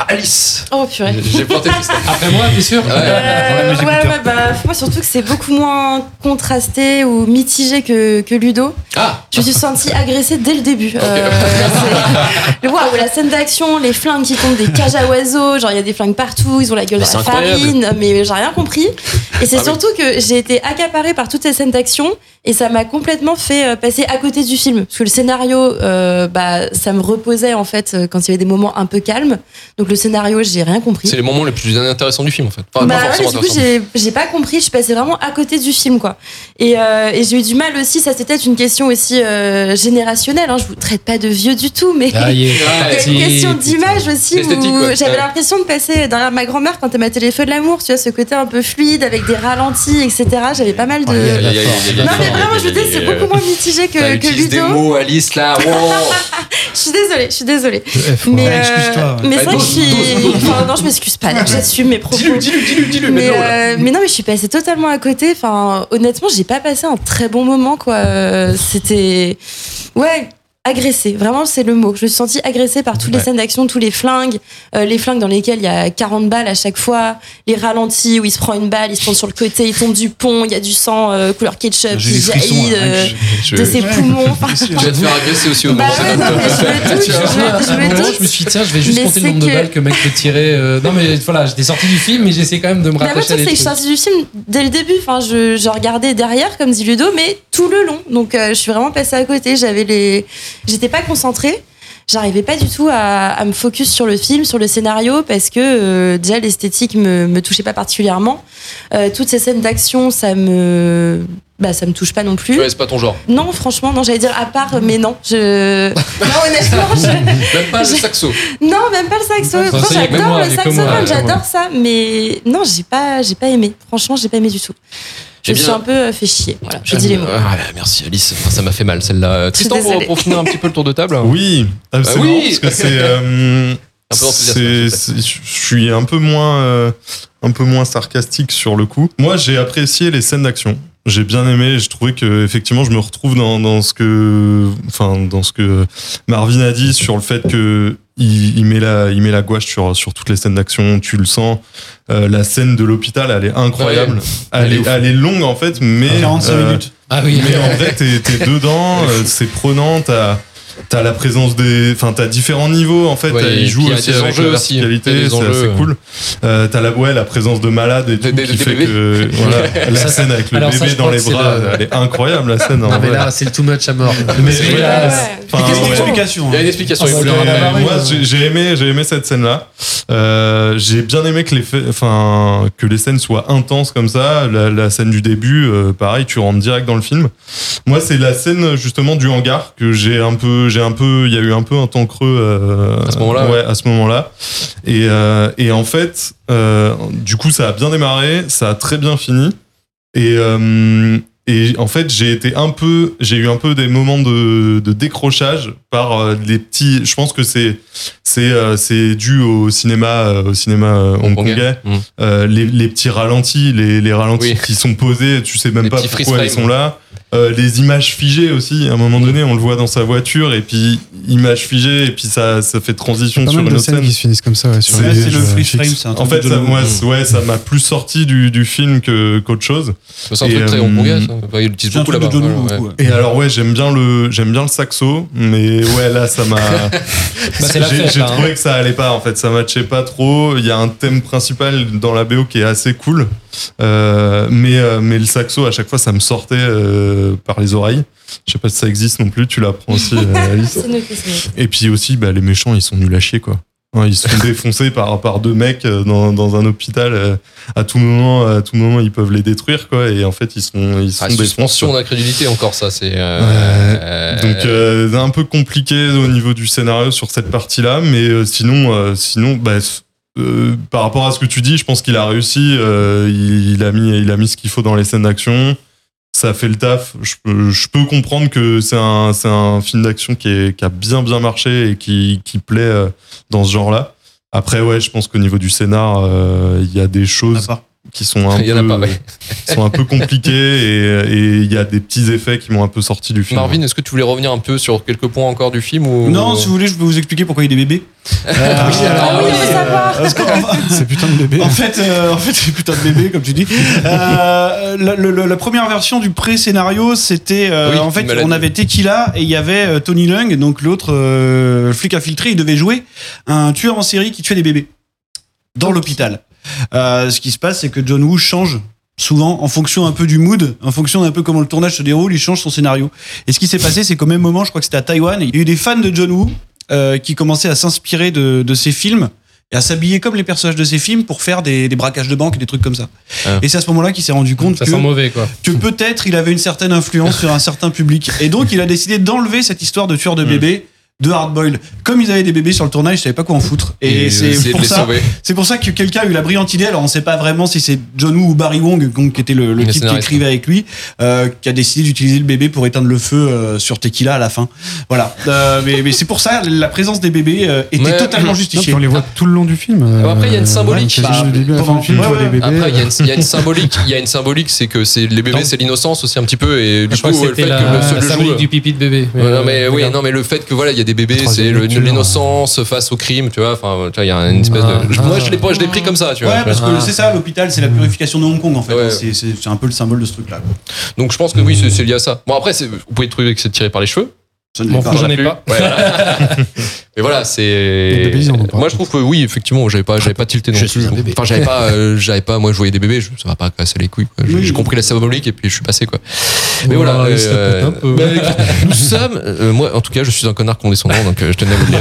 Speaker 1: Alice.
Speaker 4: Oh purée.
Speaker 1: J'ai planté. *laughs*
Speaker 2: Après moi, t'es sûr
Speaker 1: Ouais.
Speaker 4: Euh, ouais,
Speaker 3: écouteurs.
Speaker 4: ouais, bah, moi surtout que c'est beaucoup moins contrasté ou mitigé que, que Ludo.
Speaker 1: Ah
Speaker 4: Je me suis sentie agressée dès le début. Euh, c'est- Waouh, la scène d'action, les flingues qui tombent des cages à oiseaux, genre il y a des flingues partout, ils ont la gueule la
Speaker 1: incroyable.
Speaker 4: farine, mais j'ai rien compris. Et c'est
Speaker 1: Ah oui.
Speaker 4: surtout que j'ai été accaparée par toutes ces scènes d'action et ça m'a complètement fait euh, passer à côté du film. Parce que le scénario, euh, bah, ça me reposait en fait euh, quand il y avait des moments un peu calmes. Donc le scénario, j'ai rien compris.
Speaker 1: C'est les moments les plus intéressants du film en fait. Enfin,
Speaker 4: Bah
Speaker 1: pas
Speaker 4: ouais, du coup, j'ai j'ai pas compris, je suis passée vraiment à côté du film, quoi. Et, euh, et j'ai eu du mal aussi, ça c'était une question aussi euh, générationnelle, hein, je vous traite pas de vieux du tout, mais
Speaker 2: Ah, y est,
Speaker 1: Ah, *laughs*
Speaker 4: une question d'image aussi j'avais l'impression de passer derrière ma grand-mère quand elle m'a téléphone de l'amour, tu vois, ce côté un peu fluide avec des ralentis, etc. J'avais pas mal de.
Speaker 2: Oh, y a-
Speaker 4: non, mais vraiment,
Speaker 1: aïe,
Speaker 4: je veux dire,
Speaker 1: aïe,
Speaker 4: c'est
Speaker 1: aïe,
Speaker 4: beaucoup moins mitigé que, que
Speaker 1: utilisé des
Speaker 4: Ludo.
Speaker 1: mots, Alice là. Wow. *laughs*
Speaker 4: Je suis désolée, je suis désolée.
Speaker 2: Faut-
Speaker 4: Mais,
Speaker 3: Ouais,
Speaker 4: euh,
Speaker 3: excuse-toi,
Speaker 4: mais c'est
Speaker 1: Bah,
Speaker 4: vrai que je suis. Enfin, non, je m'excuse pas, là, j'assume mes propos.
Speaker 1: Dis-le, dis-le, dis-le, dis-le.
Speaker 4: mais,
Speaker 1: là.
Speaker 4: euh, mais non, mais je suis passée totalement à côté. Enfin, honnêtement, j'ai pas passé un très bon moment, quoi. Euh, C'était. Ouais. Agressée, vraiment c'est le mot. Je me suis sentie agressée par toutes les scènes d'action, tous les flingues, euh, les flingues dans lesquelles il y a 40 balles à chaque fois, les ralentis où il se prend une balle, il se prend sur le côté, il tombe du pont, il y a du sang euh, couleur ketchup qui jaillit
Speaker 3: hein,
Speaker 4: euh,
Speaker 1: Je-
Speaker 4: de ses
Speaker 3: Ouais.
Speaker 4: poumons. *laughs*
Speaker 1: Tu vas te faire agresser aussi au
Speaker 4: Bah
Speaker 1: moment.
Speaker 4: ouais, non, mais je me *laughs* je je
Speaker 2: je suis dit, tiens, je vais juste
Speaker 4: Mais
Speaker 2: compter le nombre de balles que le mec peut tirer. Non, mais voilà, j'étais sorti du film, mais j'essaie quand même de me
Speaker 4: moi,
Speaker 2: à
Speaker 4: sais,
Speaker 2: des
Speaker 4: c'est que je suis sortie du film dès le début. Enfin, je, je regardais derrière, comme dit Ludo, mais tout le long. Donc, euh, je suis vraiment passée à côté. J'avais les, j'étais pas concentrée. J'arrivais pas du tout à, me focus sur le film, sur le scénario, parce que euh, déjà l'esthétique me, me touchait pas particulièrement. Euh, toutes ces scènes d'action, ça me bah ça me touche pas non plus.
Speaker 1: Ouais, c'est pas ton genre.
Speaker 4: Non, franchement, non, j'allais dire à part, mais non, je. *laughs* non, honnêtement, je.
Speaker 1: Même pas le *laughs* saxo.
Speaker 4: Non, même pas le saxo. J'adore le saxophone, j'adore ça, mais non, j'ai pas, j'ai pas aimé. Franchement, j'ai pas aimé du tout. Je
Speaker 1: Eh
Speaker 4: me suis un peu euh, fait chier. Voilà, je dis les mots.
Speaker 1: Ah, merci Alice. Enfin, ça m'a fait mal celle-là. Tristan, pour, pour finir un petit peu le tour de table.
Speaker 5: Oui, ah, c'est
Speaker 1: Bah oui.
Speaker 5: parce que c'est. *laughs* euh, je suis un peu moins, euh, un peu moins sarcastique sur le coup. Moi, j'ai apprécié les scènes d'action. J'ai bien aimé. Je trouvais que effectivement, je me retrouve dans, dans ce que, enfin, dans ce que Marvin a dit sur le fait que il, il met la, il met la gouache sur sur toutes les scènes d'action. Tu le sens. Euh, la scène de l'hôpital, elle est incroyable.
Speaker 1: Ouais.
Speaker 5: elle,
Speaker 1: Elle est
Speaker 5: elle est longue en fait, mais
Speaker 3: 45
Speaker 5: euh,
Speaker 3: minutes.
Speaker 2: Ah oui.
Speaker 5: mais en vrai, t'es t'es dedans, *laughs* euh, c'est prenant, t'as t'as la présence des, enfin t'as différents niveaux en fait.
Speaker 1: Ouais, et
Speaker 5: il joue
Speaker 1: puis il y a
Speaker 5: aussi avec la
Speaker 1: a
Speaker 5: verticalité, c'est assez
Speaker 1: euh.
Speaker 5: cool. Euh, t'as la ouais, la présence de malades et tout
Speaker 1: des-
Speaker 5: qui
Speaker 1: des
Speaker 5: fait
Speaker 1: bébés.
Speaker 5: que voilà, *laughs* la
Speaker 2: Ça,
Speaker 5: scène avec le
Speaker 2: alors
Speaker 5: bébé dans les bras,
Speaker 2: le-
Speaker 5: elle est incroyable la scène. en
Speaker 2: Non, mais
Speaker 5: vrai.
Speaker 2: là, c'est le too much à mort.
Speaker 5: Mais
Speaker 2: là,
Speaker 4: Ouais.
Speaker 5: Enfin,
Speaker 1: Il y a
Speaker 3: hein
Speaker 1: une explication.
Speaker 2: Ah,
Speaker 1: il faut
Speaker 2: je
Speaker 1: le
Speaker 2: l'aurais
Speaker 1: rappeler.
Speaker 2: pas
Speaker 5: moi, j'ai j'ai aimé, j'ai aimé cette scène-là. Euh, j'ai bien aimé que les, enfin, que les scènes soient intenses comme ça. La, la scène du début, euh, pareil, tu rentres direct dans le film. Moi, c'est la scène justement du hangar que j'ai un peu, j'ai un peu, il y a eu un peu un temps creux euh,
Speaker 1: À ce moment-là,
Speaker 5: ouais, à ce moment-là. Et, euh, et en fait, euh, du coup, ça a bien démarré, ça a très bien fini. Et, euh, et en fait, j'ai été un peu, j'ai eu un peu des moments de, de décrochage par euh, les petits. Je pense que c'est c'est euh, c'est dû au cinéma euh, au cinéma hongkongais.
Speaker 1: Mm.
Speaker 5: Euh, les, les petits ralentis, les, les ralentis
Speaker 1: Oui.
Speaker 5: qui sont posés, tu sais même
Speaker 1: Les
Speaker 5: pas pourquoi ils sont là. Euh, les images figées aussi, à un moment donné, on le voit dans sa voiture, et puis images figées, et puis ça, ça fait transition
Speaker 6: Pas
Speaker 5: sur
Speaker 6: mal
Speaker 5: une
Speaker 6: de
Speaker 5: autre
Speaker 6: scènes
Speaker 5: scène.
Speaker 6: qui se finissent comme ça. Ouais, sur
Speaker 5: C'est-
Speaker 6: les
Speaker 3: le
Speaker 6: euh,
Speaker 3: freeze
Speaker 6: fixes.
Speaker 3: frame, c'est un
Speaker 5: En fait,
Speaker 3: de
Speaker 5: ça, moi, ouais, ça m'a plus sorti du, du film que qu'autre chose.
Speaker 1: C'est un
Speaker 5: Et,
Speaker 1: truc très
Speaker 5: euh,
Speaker 1: hongkongais. ça. L'utilisent
Speaker 3: C'est un
Speaker 1: beaucoup
Speaker 3: truc de
Speaker 1: là-bas.
Speaker 3: John
Speaker 1: ouais, ouais.
Speaker 5: Et alors ouais, j'aime bien le j'aime bien le saxo, mais ouais là ça m'a *laughs*
Speaker 2: la
Speaker 5: j'ai
Speaker 2: fête,
Speaker 5: j'ai
Speaker 2: là, hein.
Speaker 5: trouvé que ça allait pas en fait, ça matchait pas trop. Il y a un thème principal dans la BO qui est assez cool, euh, mais euh, mais le saxo à chaque fois ça me sortait euh, par les oreilles. Je sais pas si ça existe non plus, tu l'apprends *laughs* aussi euh, Alice. Et puis aussi bah, les méchants ils sont nuls à chier quoi. Ouais, Ils se font *laughs* défoncer par, par deux mecs euh, dans, dans un hôpital. euh, À tout moment, à tout moment, ils peuvent les détruire, quoi. Et en fait, ils sont, ils sont
Speaker 1: Ah,
Speaker 5: défoncés.
Speaker 1: suspension d'incrédulité encore ça c'est euh,
Speaker 5: Ouais.
Speaker 1: euh,
Speaker 5: Donc euh, un peu compliqué au niveau du scénario sur cette partie-là, mais euh, sinon, euh, sinon, bah, euh, par rapport à ce que tu dis, je pense qu'il a réussi. euh, il, il a mis, il a mis ce qu'il faut dans les scènes d'action. Ça fait le taf. Je peux, je peux comprendre que c'est un, c'est un film d'action qui, a bien bien marché et qui, qui plaît euh, dans ce genre-là. Après, ouais, je pense qu'au niveau du scénar, euh, il y a des
Speaker 3: À
Speaker 5: choses
Speaker 3: part.
Speaker 5: Qui sont un *laughs*
Speaker 1: il y en a
Speaker 5: peu,
Speaker 1: pas ouais. *laughs*
Speaker 5: sont un peu compliquées et il y a des petits effets qui m'ont un peu sorti du film.
Speaker 1: Marvin est-ce que tu voulais revenir un peu sur quelques points encore du film ou
Speaker 3: Non, si vous voulez, je peux vous expliquer pourquoi il y a des bébés. Euh,
Speaker 2: oui, alors, *laughs*
Speaker 4: Ah oui, savoir.
Speaker 3: parce qu'en-
Speaker 6: C'est putain de bébé.
Speaker 3: En fait, euh, en fait, c'est putain de bébé, comme tu dis. Euh, la, la première version du pré-scénario, c'était euh,
Speaker 1: Oui,
Speaker 3: en fait, on avait Tequila et il y avait euh, Tony Lung, donc l'autre euh, flic infiltré. Il devait jouer un tueur en série qui tuait des bébés dans l'hôpital. Euh, ce qui se passe, c'est que John Woo change souvent en fonction un peu du mood, en fonction d'un peu comment le tournage se déroule, il change son scénario. Et ce qui s'est passé, c'est qu'au même moment, je crois que c'était à Taïwan, il y a eu des fans de John Woo euh, qui commençaient à s'inspirer de, de ses films et à s'habiller comme les personnages de ses films pour faire des, des braquages de banque et des trucs comme ça.
Speaker 1: Ah.
Speaker 3: Et c'est à ce moment-là qu'il s'est rendu compte
Speaker 2: Ça
Speaker 3: que,
Speaker 2: sent mauvais, quoi.
Speaker 3: que peut-être il avait une certaine influence sur un certain public. Et donc il a décidé d'enlever cette histoire de tueur de *laughs*
Speaker 1: Hmm.
Speaker 3: bébés de Hardboiled. Comme ils avaient des bébés sur le tournage, ils savaient pas quoi en foutre. Et, c'est pour ça,
Speaker 1: sauver.
Speaker 3: c'est pour ça que quelqu'un a eu la brillante idée. Alors on sait pas vraiment si c'est John Woo ou Barry Wong, donc, qui était le, type qui écrivait avec lui, euh, qui a décidé d'utiliser le bébé pour éteindre le feu euh, sur Tequila à la fin. Voilà. Euh, mais mais c'est pour ça la présence des bébés euh, était totalement justifiée.
Speaker 6: on les voit tout le long du film.
Speaker 1: Après, il y a une symbolique.
Speaker 3: Bah.
Speaker 1: Après, il y, a une- symbolique, il y a une symbolique, c'est que c'est les bébés, c'est l'innocence aussi un petit peu, et du coup,
Speaker 2: que
Speaker 1: le fait que le,
Speaker 2: symbolique du pipi de bébé.
Speaker 1: Non mais oui, non mais le fait que voilà, il y a des bébés, c'est l'innocence face au crime, tu vois. Enfin, tu vois, il y a une espèce
Speaker 2: Ah,
Speaker 1: de. je-
Speaker 2: ah.
Speaker 1: moi, je l'ai pas, je l'ai pris comme ça, tu vois.
Speaker 3: Ouais, parce que
Speaker 2: Ah.
Speaker 3: c'est ça, l'hôpital, c'est la purification de Hong Kong en fait.
Speaker 1: Ouais.
Speaker 3: C'est- un peu le symbole de ce truc-là.
Speaker 1: Donc je pense que oui, c'est- lié à ça. Bon après, vous pouvez trouver que c'est tiré par les cheveux.
Speaker 3: Ça ne
Speaker 2: M'en
Speaker 3: l'est
Speaker 2: fous,
Speaker 3: pas.
Speaker 2: j'en ai pas. *laughs*
Speaker 1: Voilà. Mais voilà, c'est.
Speaker 6: En.
Speaker 1: Moi, je trouve que oui, effectivement, j'avais pas, j'avais pas tilté non
Speaker 2: Je
Speaker 1: plus. Enfin, j'avais pas, euh, j'avais pas. Moi, je voyais des bébés, je, ça va pas casser les couilles. quoi. J'ai
Speaker 3: Oui.
Speaker 1: compris la symbolique et puis je suis passé quoi. Mais voilà.
Speaker 2: ça
Speaker 1: euh, bah, nous sommes. euh, moi, en tout cas, je suis un connard condescendant, donc euh, je tenais à vous le dire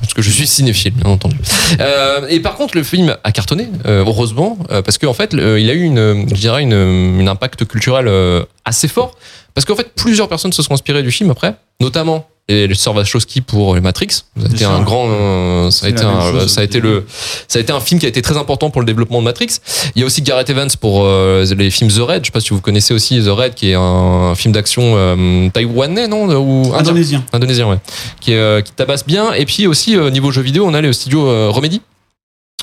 Speaker 1: parce que je suis cinéphile, bien entendu. Euh, et par contre, le film a cartonné, euh, heureusement, euh, parce qu'en fait, le- il a eu une, je dirais, une, une impact culturel euh, assez fort, parce qu'en fait, plusieurs personnes se sont inspirées du film après, notamment et le sœurs Wachowski pour les Matrix. Ça a été un grand, euh, ça a été un,
Speaker 3: chose.
Speaker 1: ça a été le, ça a été un film qui a été très important pour le développement de Matrix. Il y a aussi Gareth Evans pour euh, les films The Raid. Je sais pas si vous connaissez aussi The Raid, qui est un film d'action euh, taïwanais, non ou
Speaker 3: Indonésien.
Speaker 1: indonésien, ouais, qui, euh, qui tabasse bien. Et puis aussi euh, niveau jeux vidéo, on a les studios euh, Remedy.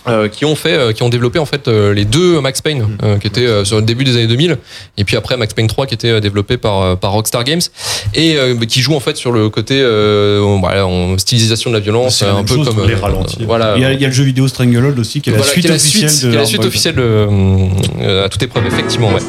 Speaker 1: Euh, qui ont fait, euh, qui ont développé en fait euh, les deux Max Payne, euh, qui étaient euh, sur le début des années 2000, et puis après Max Payne 3 qui était euh, développé par euh, par Rockstar Games et euh, qui joue en fait sur le côté euh, voilà, en stylisation de la violence,
Speaker 3: la
Speaker 1: un
Speaker 3: même
Speaker 1: peu
Speaker 3: chose,
Speaker 1: comme
Speaker 5: les
Speaker 1: euh,
Speaker 5: ralentis.
Speaker 1: voilà.
Speaker 3: Il y, a, il y a le jeu vidéo Stranglehold aussi, qui est la
Speaker 1: Voilà,
Speaker 3: suite
Speaker 1: qui est la
Speaker 3: officielle
Speaker 1: suite,
Speaker 3: de
Speaker 1: qui est la suite officielle euh, euh, à toute épreuve, effectivement, ouais.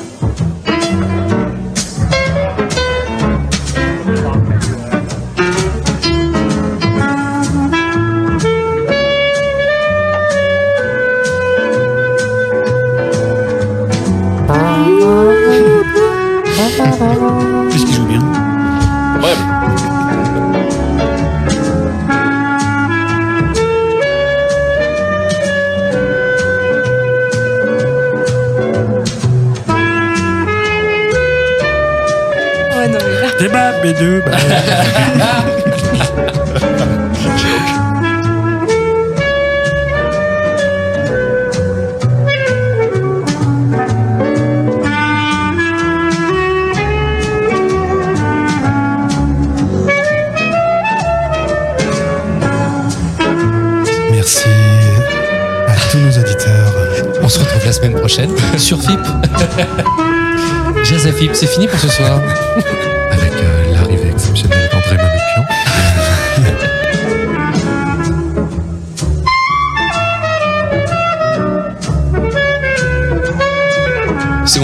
Speaker 2: C'est fini pour ce soir.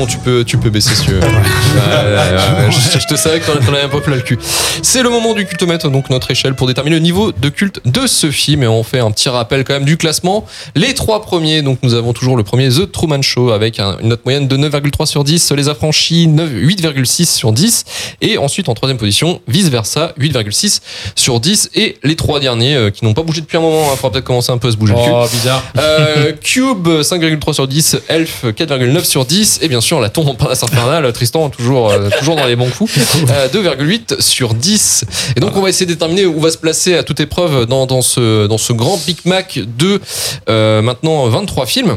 Speaker 1: Bon, tu peux, tu peux baisser si tu veux. *laughs* Je, je te savais que t'en avais un peu plein le cul. C'est le moment du cultomètre, donc notre échelle pour déterminer le niveau de culte de ce film. Et on fait un petit rappel quand même du classement. Les trois premiers, donc nous avons toujours le premier The Truman Show avec un- une note moyenne de 9,3 sur 10. Les affranchis, 9 8,6 sur 10. Et ensuite en troisième position, vice versa, 8,6 sur 10. Et les trois derniers euh, qui n'ont pas bougé depuis un moment, il faudra peut-être commencer un peu à se bouger le cul.
Speaker 2: Oh, bizarre.
Speaker 1: Euh, Cube 5,3 sur 10, Elf 4,9 sur 10 et bien sûr la tombe en Palace Infernal, *laughs* Tristan toujours euh, toujours dans les bons coups, *laughs* euh, 2,8 sur 10. Et donc on va essayer de déterminer où va se placer à toute épreuve dans, dans ce dans ce grand Big Mac de euh, maintenant 23 films.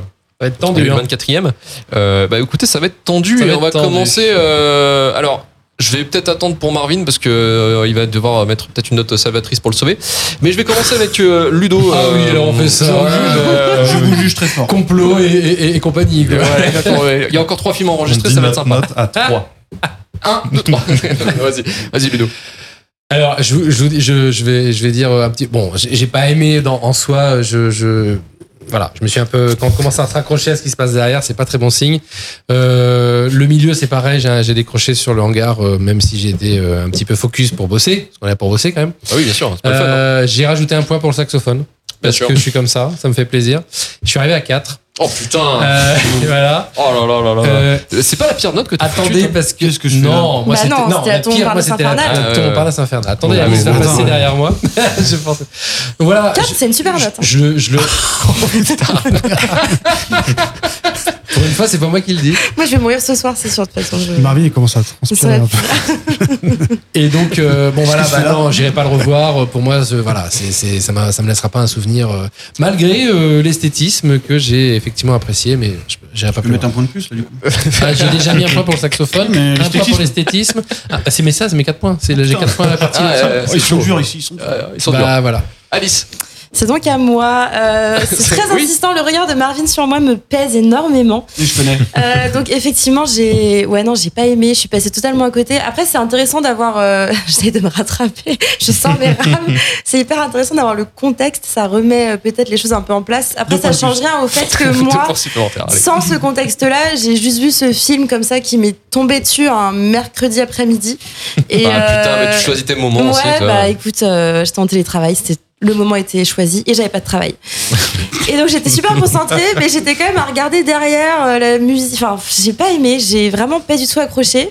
Speaker 2: Ça va être tendu. hein.
Speaker 1: 24e. Euh, bah écoutez, ça va être tendu
Speaker 2: va
Speaker 1: et on va
Speaker 2: tendu.
Speaker 1: commencer. euh, alors. Je vais peut-être attendre pour Marvin parce que euh, il va devoir mettre peut-être une note salvatrice pour le sauver. Mais je vais commencer avec euh, Ludo.
Speaker 2: Ah oui,
Speaker 1: euh,
Speaker 2: alors on fait ça. euh,
Speaker 3: Je vous juge très fort.
Speaker 2: complot et, et- et compagnie. quoi.
Speaker 1: Ouais, *laughs* d'accord, ouais. Il y a encore trois films
Speaker 5: On
Speaker 1: enregistrés,
Speaker 5: dit
Speaker 1: ça va être sympa.
Speaker 5: note à 3.
Speaker 1: 1, 2, 3. Vas-y, vas-y Ludo.
Speaker 2: Alors, je, vais, je vais dire un petit. Bon, j'ai j'ai pas aimé dans, en soi. Je, je, voilà, je me suis un peu. Quand on commence à se raccrocher à ce qui se passe derrière, c'est pas très bon signe. Euh, le milieu, c'est pareil. J'ai j'ai décroché sur le hangar, euh, même si été euh, un petit peu focus pour bosser, parce qu'on est là pour bosser quand même.
Speaker 1: Ah oui, bien sûr, hein.
Speaker 2: Euh, j'ai rajouté un point pour le saxophone. Parce que je suis comme ça, ça me fait plaisir. Je suis arrivé à 4.
Speaker 1: Oh putain
Speaker 2: Euh, *laughs* et voilà.
Speaker 1: Oh là là là là.
Speaker 2: Euh,
Speaker 1: C'est pas la pire note que t'as
Speaker 2: Attendez, parce que.
Speaker 3: Qu'est-ce que je fais
Speaker 2: Non, moi
Speaker 4: Bah
Speaker 2: c'était.
Speaker 4: non,
Speaker 2: la pire,
Speaker 4: par
Speaker 2: moi
Speaker 4: la
Speaker 2: c'était la
Speaker 4: Saint-Infernal.
Speaker 2: la
Speaker 1: Ah,
Speaker 2: tombe
Speaker 1: ouais.
Speaker 2: par la Saint-Infernal. Attendez, elle passer
Speaker 3: attends.
Speaker 2: derrière moi. *laughs* je pense. Voilà.
Speaker 4: 4, c'est une super note. hein.
Speaker 2: Je, je, je le. *laughs* Pour une fois, c'est pas moi qui le dis.
Speaker 4: Moi, je vais mourir ce soir, c'est sûr, de toute façon. je-
Speaker 6: Marvin, il commence à
Speaker 4: Ça
Speaker 6: transpirer un peu. *laughs*
Speaker 2: Et donc, euh, bon voilà, bah non, j'irai pas le revoir. Pour moi, ce- voilà, c'est, c'est, ça, m'a, ça me laissera pas un souvenir, euh, malgré euh, l'esthétisme que j'ai effectivement apprécié, mais je- j'irai pas
Speaker 3: Tu peux
Speaker 2: plus
Speaker 3: mettre un point de plus là du coup. *laughs*
Speaker 2: Ah, j'ai déjà mis un point pour le saxophone,
Speaker 3: Mais
Speaker 2: un point pour l'esthétisme. Ah, c'est mais ça, c'est mes 4 points. C'est, j'ai 4 points à la partie.
Speaker 1: Ah, euh,
Speaker 3: Oh,
Speaker 1: c'est
Speaker 3: ils sont
Speaker 1: chaud.
Speaker 3: durs ici. Ils sont durs.
Speaker 1: Euh, Ils sont durs.
Speaker 2: bah voilà.
Speaker 1: Alice.
Speaker 4: C'est donc à moi. Euh, *laughs* c'est très
Speaker 1: oui.
Speaker 4: insistant. Le regard de Marvin sur moi me pèse énormément.
Speaker 3: Je connais.
Speaker 4: Euh, donc effectivement, j'ai, ouais non, j'ai pas aimé. Je suis passée totalement à côté. Après, c'est intéressant d'avoir. Euh... *laughs* J'essaie de me rattraper. Je sens mes *laughs* rames. C'est hyper intéressant d'avoir le contexte. Ça remet euh, peut-être les choses un peu en place. Après, ça change rien au fait que moi. Sans ce contexte-là, j'ai juste vu ce film comme ça qui m'est tombé dessus un mercredi après-midi. Et
Speaker 1: Ah putain, mais
Speaker 4: euh,
Speaker 1: tu choisis tes moments
Speaker 4: Ouais,
Speaker 1: aussi. toi.
Speaker 4: bah écoute, euh, j'étais en télétravail, c'était le moment était choisi et j'avais pas de travail. *laughs* et donc j'étais super concentrée, mais j'étais quand même à regarder derrière euh, la musique. Enfin, j'ai pas aimé, j'ai vraiment pas du tout accroché.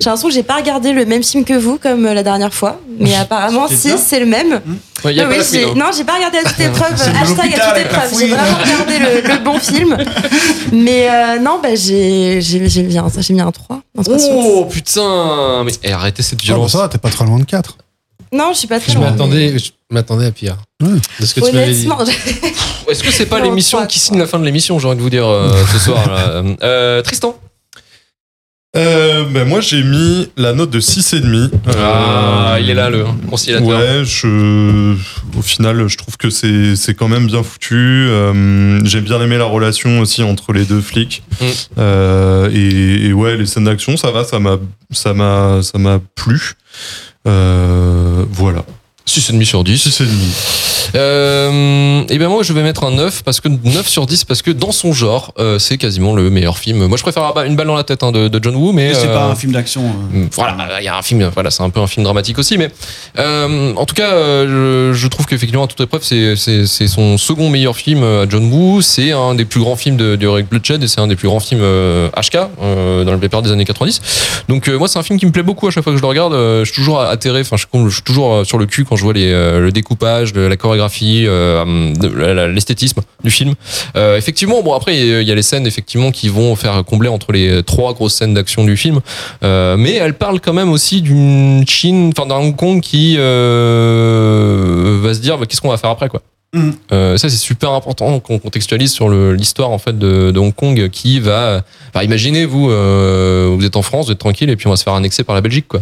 Speaker 4: J'ai l'impression que j'ai pas regardé le même film que vous, comme euh, la dernière fois. Mais *laughs* apparemment, si, c'est le même.
Speaker 1: Ouais, y a
Speaker 4: Ah
Speaker 1: pas
Speaker 4: oui,
Speaker 1: la
Speaker 4: j'ai-
Speaker 1: fouine, hein.
Speaker 4: non, j'ai pas regardé à toute épreuve. *laughs* Hashtag à toute épreuve. J'ai vraiment regardé le, le bon film. Mais euh, non, bah, j'ai j'ai- j'ai mis, un- j'ai mis un 3. un 3 sur
Speaker 1: Oh putain Mais eh, arrêtez cette
Speaker 7: Ah, bah,
Speaker 1: violence.
Speaker 7: ça va, t'es pas trop loin de 4.
Speaker 4: 10. Non, je suis pas très
Speaker 2: Je m'attendais, je m'attendais à pire.
Speaker 7: Ouais.
Speaker 2: De ce que tu m'avais dit.
Speaker 4: Honnêtement, *laughs*
Speaker 1: Est-ce que c'est pas l'émission qui signe la fin de l'émission, j'ai envie de vous dire euh, ce *laughs* soir là? Euh, Tristan?
Speaker 5: Euh, ben moi j'ai mis la note de 6,5.
Speaker 1: Ah,
Speaker 5: Euh,
Speaker 1: il est là le conciliateur.
Speaker 5: Ouais, je, au final, je trouve que c'est c'est quand même bien foutu. Euh, J'ai bien aimé la relation aussi entre les deux flics.
Speaker 1: Mm.
Speaker 5: Euh, et, et ouais, les scènes d'action, ça va, ça m'a ça m'a ça m'a plu. Euh, voilà.
Speaker 1: 6,5 sur 10.
Speaker 5: 6,5.
Speaker 1: Euh, et ben moi je vais mettre un 9 parce que 9 sur 10 parce que dans son genre euh, c'est quasiment le meilleur film. Moi je préfère une balle dans la tête hein, de, de John Woo mais
Speaker 3: Mais c'est
Speaker 1: euh,
Speaker 3: pas un film d'action. euh.
Speaker 1: Voilà, il y a un film, voilà, c'est un peu un film dramatique aussi, mais euh, en tout cas, euh, je, je trouve qu'effectivement, à toute épreuve, c'est c'est son second meilleur film euh, à John Woo. C'est un des plus grands films de, de Rick Bloodshed et c'est un des plus grands films euh, HK euh, dans le plupart des années 90. Donc euh, moi, c'est un film qui me plaît beaucoup à chaque fois que je le regarde. Euh, je suis toujours atterré, enfin, je, je suis toujours euh, sur le cul quand je vois les, euh, le découpage, la chorégraphie, euh, l'esthétisme du film. Euh, effectivement, bon après, il y a les scènes effectivement qui vont faire combler entre les trois grosses scènes d'action du film. Euh, mais elle parle quand même aussi d'une Chine, enfin d'un Hong Kong qui va se dire bah, qu'est-ce qu'on va faire après quoi. Euh, ça c'est super important qu'on contextualise sur l'histoire en fait de, de Hong Kong qui va. Enfin, imaginez vous, euh, vous êtes en France, vous êtes tranquille et puis on va se faire annexer par la Belgique quoi.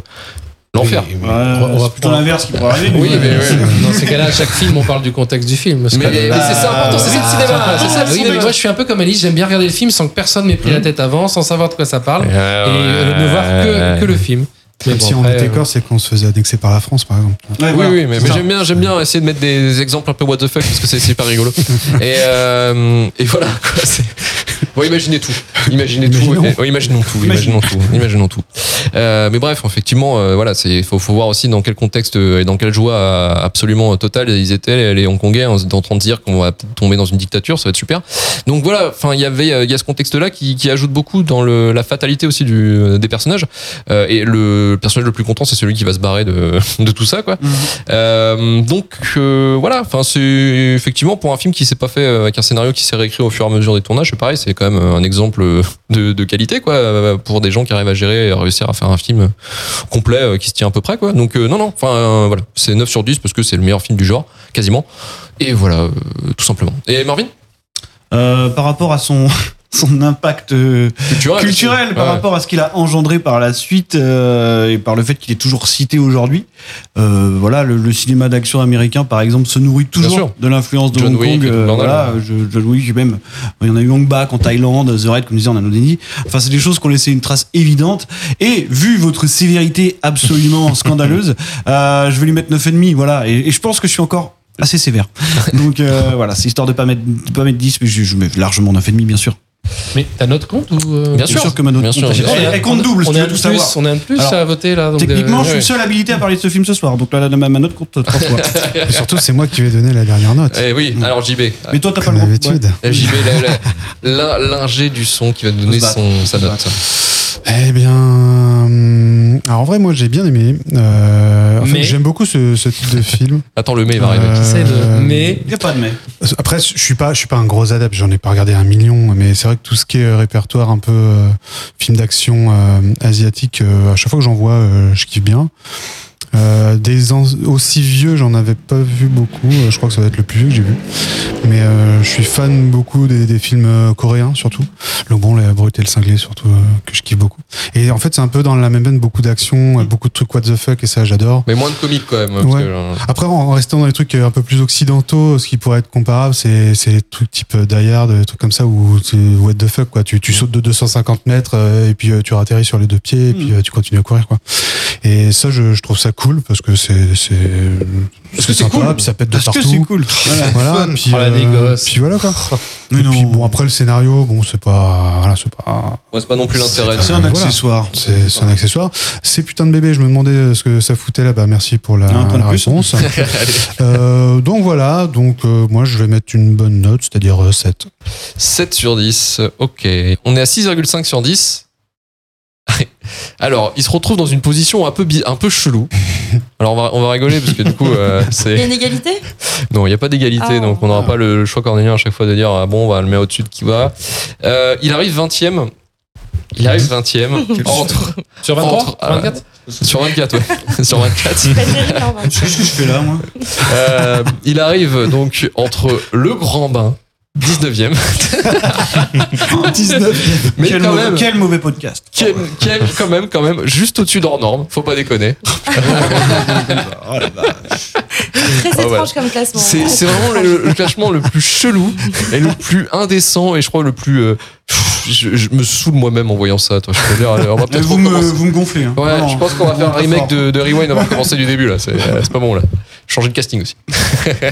Speaker 1: L'enfer.
Speaker 2: Oui, mais
Speaker 3: Ouais,
Speaker 2: on va-
Speaker 3: c'est plutôt l'inverse qui pourrait arriver.
Speaker 1: Oui,
Speaker 3: mais-
Speaker 1: mais ouais.
Speaker 2: Dans ces cas-là, à chaque film, on parle du contexte du film. parce
Speaker 1: Mais,
Speaker 2: que-
Speaker 1: mais c'est ça important, c'est ça le cinéma, c'est ça le cinéma.
Speaker 2: moi je suis un peu comme Alice, j'aime bien regarder le film sans que personne m'ait pris la tête avant, sans savoir de quoi ça parle, et euh, ne voir que, que le film.
Speaker 7: Même
Speaker 2: bon,
Speaker 7: si on était
Speaker 2: euh,
Speaker 7: corps, c'est qu'on se faisait annexer par la France, par exemple.
Speaker 3: Ouais,
Speaker 1: Oui,
Speaker 3: voilà.
Speaker 1: oui, mais, j'aime bien, j'aime bien essayer de mettre des exemples un peu what the fuck parce que c'est super rigolo. *laughs* et, euh, et voilà, quoi. Bon, imaginez tout. *laughs* Imaginez tout.
Speaker 7: Imaginons.
Speaker 1: Et- ouais, imaginons tout. Imaginons tout. Imaginons tout. Euh, mais bref, effectivement, euh, voilà, c'est faut, faut voir aussi dans quel contexte euh, et dans quelle joie euh, absolument totale ils étaient les, Hongkongais en, train de dire qu'on va tomber dans une dictature, ça va être super. Donc voilà, enfin il y avait euh, il y a ce contexte-là qui, qui ajoute beaucoup dans le, la fatalité aussi du, des personnages. Euh, et le personnage le plus content, c'est celui qui va se barrer de, *laughs* de tout ça, quoi. Euh, donc euh, voilà, enfin c'est effectivement pour un film qui s'est pas fait euh, avec un scénario qui s'est réécrit au fur et à mesure des tournages, c'est pareil, c'est quand un exemple de, qualité quoi pour des gens qui arrivent à gérer et à réussir à faire un film complet euh, qui se tient à peu près quoi. Donc euh, non non, enfin euh, voilà, c'est 9 sur 10 parce que c'est le meilleur film du genre quasiment. Et voilà, tout simplement. Et Marvin?
Speaker 3: Par rapport à son, son impact euh,
Speaker 1: Culturel.
Speaker 3: culturel, par
Speaker 1: Ouais.
Speaker 3: rapport à ce qu'il a engendré par la suite euh, et par le fait qu'il est toujours cité aujourd'hui. Euh, voilà, le, le cinéma d'action américain, par exemple, se nourrit toujours de l'influence de
Speaker 1: John
Speaker 3: Hong
Speaker 1: Wick,
Speaker 3: Kong. euh, voilà, je- John Wick, même. Il y en a eu Hong Bak en Thaïlande, The Raid, comme disait en Anodini. Enfin, c'est des choses qui ont laissé une trace évidente. Et vu votre sévérité absolument *laughs* scandaleuse, euh, je vais lui mettre 9,5. Voilà, et, et je pense que je suis encore assez sévère. *laughs* Donc euh, voilà, c'est histoire de pas mettre de pas mettre 10, mais je, je mets largement 9,5 bien sûr.
Speaker 2: Mais ta note compte ou euh,
Speaker 1: Bien sûr.
Speaker 3: que ma note
Speaker 1: sûr,
Speaker 3: compte.
Speaker 1: sûr.
Speaker 3: Elle, compte double, si
Speaker 2: on
Speaker 3: tu
Speaker 2: est
Speaker 3: veux
Speaker 2: un
Speaker 3: tout
Speaker 2: de
Speaker 3: savoir.
Speaker 2: plus, on est un plus
Speaker 3: Alors,
Speaker 2: à voter là. donc,
Speaker 3: Techniquement,
Speaker 2: euh,
Speaker 3: je suis le seul habilité à parler de ce film ce soir, donc là, la- ma note compte trois fois.
Speaker 7: Et surtout, c'est moi qui vais donner la dernière note.
Speaker 1: Eh oui, alors JB.
Speaker 3: Mais toi, t'as pas le droit.
Speaker 1: Euh, JB, *laughs* l'ingé du son qui va te donner sa note.
Speaker 7: Eh bien, hum, alors en vrai, moi j'ai bien aimé. Euh, en fait,
Speaker 2: Mais-
Speaker 7: j'aime beaucoup ce, ce type de film. *laughs*
Speaker 1: Attends, le mais il va arriver.
Speaker 7: Euh,
Speaker 2: Essaye de- Mais
Speaker 3: Il y a pas de mais.
Speaker 7: Après, je suis pas, je suis pas un gros adepte. J'en ai pas regardé un million, mais c'est vrai que tout ce qui est euh, répertoire un peu euh, film d'action euh, asiatique, euh, à chaque fois que j'en vois, euh, je kiffe bien. Euh, des aussi vieux, j'en avais pas vu beaucoup. Euh, Je crois que ça va être le plus vieux que j'ai vu. Mais euh, je suis fan beaucoup des, des films euh, coréens, surtout. Le bon, la brute et le cinglé, surtout, euh, que je kiffe beaucoup. Et en fait, c'est un peu dans la même veine, beaucoup d'action, euh, beaucoup de trucs what the fuck, et ça, j'adore.
Speaker 1: Mais moins de comique quand même. parce
Speaker 7: Ouais.
Speaker 1: que, euh,
Speaker 7: Après, en restant dans les trucs un peu plus occidentaux, ce qui pourrait être comparable, c'est c'est les trucs type Die Hard, des trucs comme ça où c'est what the fuck quoi. Tu, tu sautes de 250 mètres euh, et puis euh, tu atterris sur les deux pieds et puis euh, tu continues à courir quoi. Et ça, je, je trouve ça cool parce que c'est c'est
Speaker 1: Parce que c'est
Speaker 7: sympa,
Speaker 1: cool.
Speaker 7: puis ça pète de
Speaker 3: Parce que
Speaker 7: partout.
Speaker 3: c'est cool. Voilà.
Speaker 7: Voilà, puis,
Speaker 2: Oh, la négoce.
Speaker 7: puis voilà quoi. *laughs*
Speaker 3: Mais
Speaker 7: Et
Speaker 3: non.
Speaker 7: puis bon, après le scénario, bon, c'est pas, voilà, c'est pas,
Speaker 1: Ouais, c'est pas non plus l'intérêt.
Speaker 3: C'est un
Speaker 7: Voilà.
Speaker 3: accessoire.
Speaker 7: c'est c'est un accessoire. Ces putains de bébés, je me demandais ce que ça foutait là. Bah merci pour la,
Speaker 3: de
Speaker 7: la réponse. *laughs* Euh, donc voilà, donc euh, moi je vais mettre une bonne note, c'est-à-dire euh, 7.
Speaker 1: 7 sur 10, ok. On est à 6,5 sur 10. Alors, il se retrouve dans une position un peu, un peu chelou. Alors, on va, on va rigoler parce que du coup, euh, *laughs*
Speaker 4: Il y a
Speaker 1: c'est.
Speaker 4: une égalité?
Speaker 1: Non, il n'y a pas d'égalité,
Speaker 4: Ah.
Speaker 1: donc on n'aura pas le choix cornélien à chaque fois de dire ah bon, on va le mettre au-dessus de qui va. Euh, il arrive 20ème. Il arrive 20ème. *laughs* entre,
Speaker 2: Sur 23
Speaker 1: Entre, euh,
Speaker 2: 24
Speaker 1: sur 24, ouais. *laughs* sur 24.
Speaker 4: Pas terrible, hein,
Speaker 3: Qu'est-ce que je fais là, moi
Speaker 1: Euh, il arrive donc entre le grand bain, 19ème.
Speaker 3: 19. *laughs*
Speaker 1: Mais
Speaker 3: quel,
Speaker 1: quand
Speaker 3: mauvais,
Speaker 1: même.
Speaker 3: quel mauvais podcast.
Speaker 1: Qui est quand même, quand même, juste au-dessus d'hors norme. Faut pas déconner. *laughs*
Speaker 3: Oh la vache.
Speaker 4: Très
Speaker 1: ouais.
Speaker 4: étrange comme classement.
Speaker 1: C'est c'est vraiment le, le classement le plus chelou et le plus indécent et je crois le plus. euh, pff, je, je me saoule moi-même en voyant ça. Toi, je peux dire, allez, on va *laughs*
Speaker 3: Euh,
Speaker 1: peut-être
Speaker 3: Vous me,
Speaker 1: recommencer.
Speaker 3: vous me gonflez. Hein.
Speaker 1: Ouais,
Speaker 3: Non,
Speaker 1: je pense qu'on va faire un remake de, de Rewind, on va recommencer du début là. C'est euh, c'est pas bon là. Changer de casting aussi. *laughs*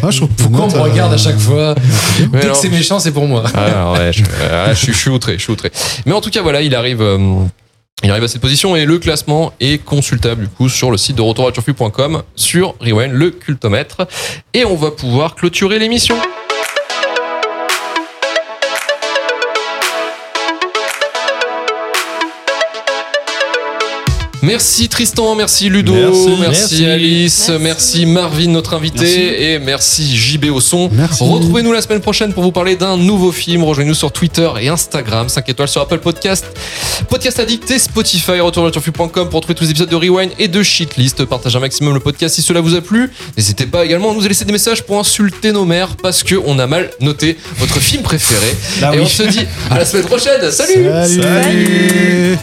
Speaker 7: Ah, je
Speaker 2: Pourquoi on me
Speaker 7: euh,
Speaker 2: regarde à chaque fois *laughs*
Speaker 1: Mais
Speaker 2: Dès que c'est méchant, c'est pour moi.
Speaker 1: Ah, ouais, je, ah, je suis- je suis outré, je suis outré. Mais en tout cas, voilà, il arrive. euh, il arrive à cette position et le classement est consultable du coup sur le site de retourvoitureflux.com sur Rewind, le cultomètre. Et on va pouvoir clôturer l'émission. Merci Tristan, merci Ludo,
Speaker 5: Merci.
Speaker 1: merci,
Speaker 2: Merci.
Speaker 1: Alice, merci.
Speaker 4: Merci.
Speaker 1: Marvin notre invité
Speaker 3: Merci.
Speaker 1: et merci JB au son.
Speaker 7: Merci.
Speaker 1: Retrouvez-nous la semaine prochaine pour vous parler d'un nouveau film. Rejoignez-nous sur Twitter et Instagram, 5 étoiles sur Apple Podcast, Podcast Addict et Spotify, retourvoitureflux.com pour retrouver tous les épisodes de Rewind et de Shitlist. Partagez un maximum le podcast si cela vous a plu. N'hésitez pas également à nous laisser des messages pour insulter nos mères parce que on a mal noté votre film préféré.
Speaker 3: Bah
Speaker 1: et
Speaker 3: oui.
Speaker 1: on se dit à la semaine prochaine. Salut
Speaker 7: Salut.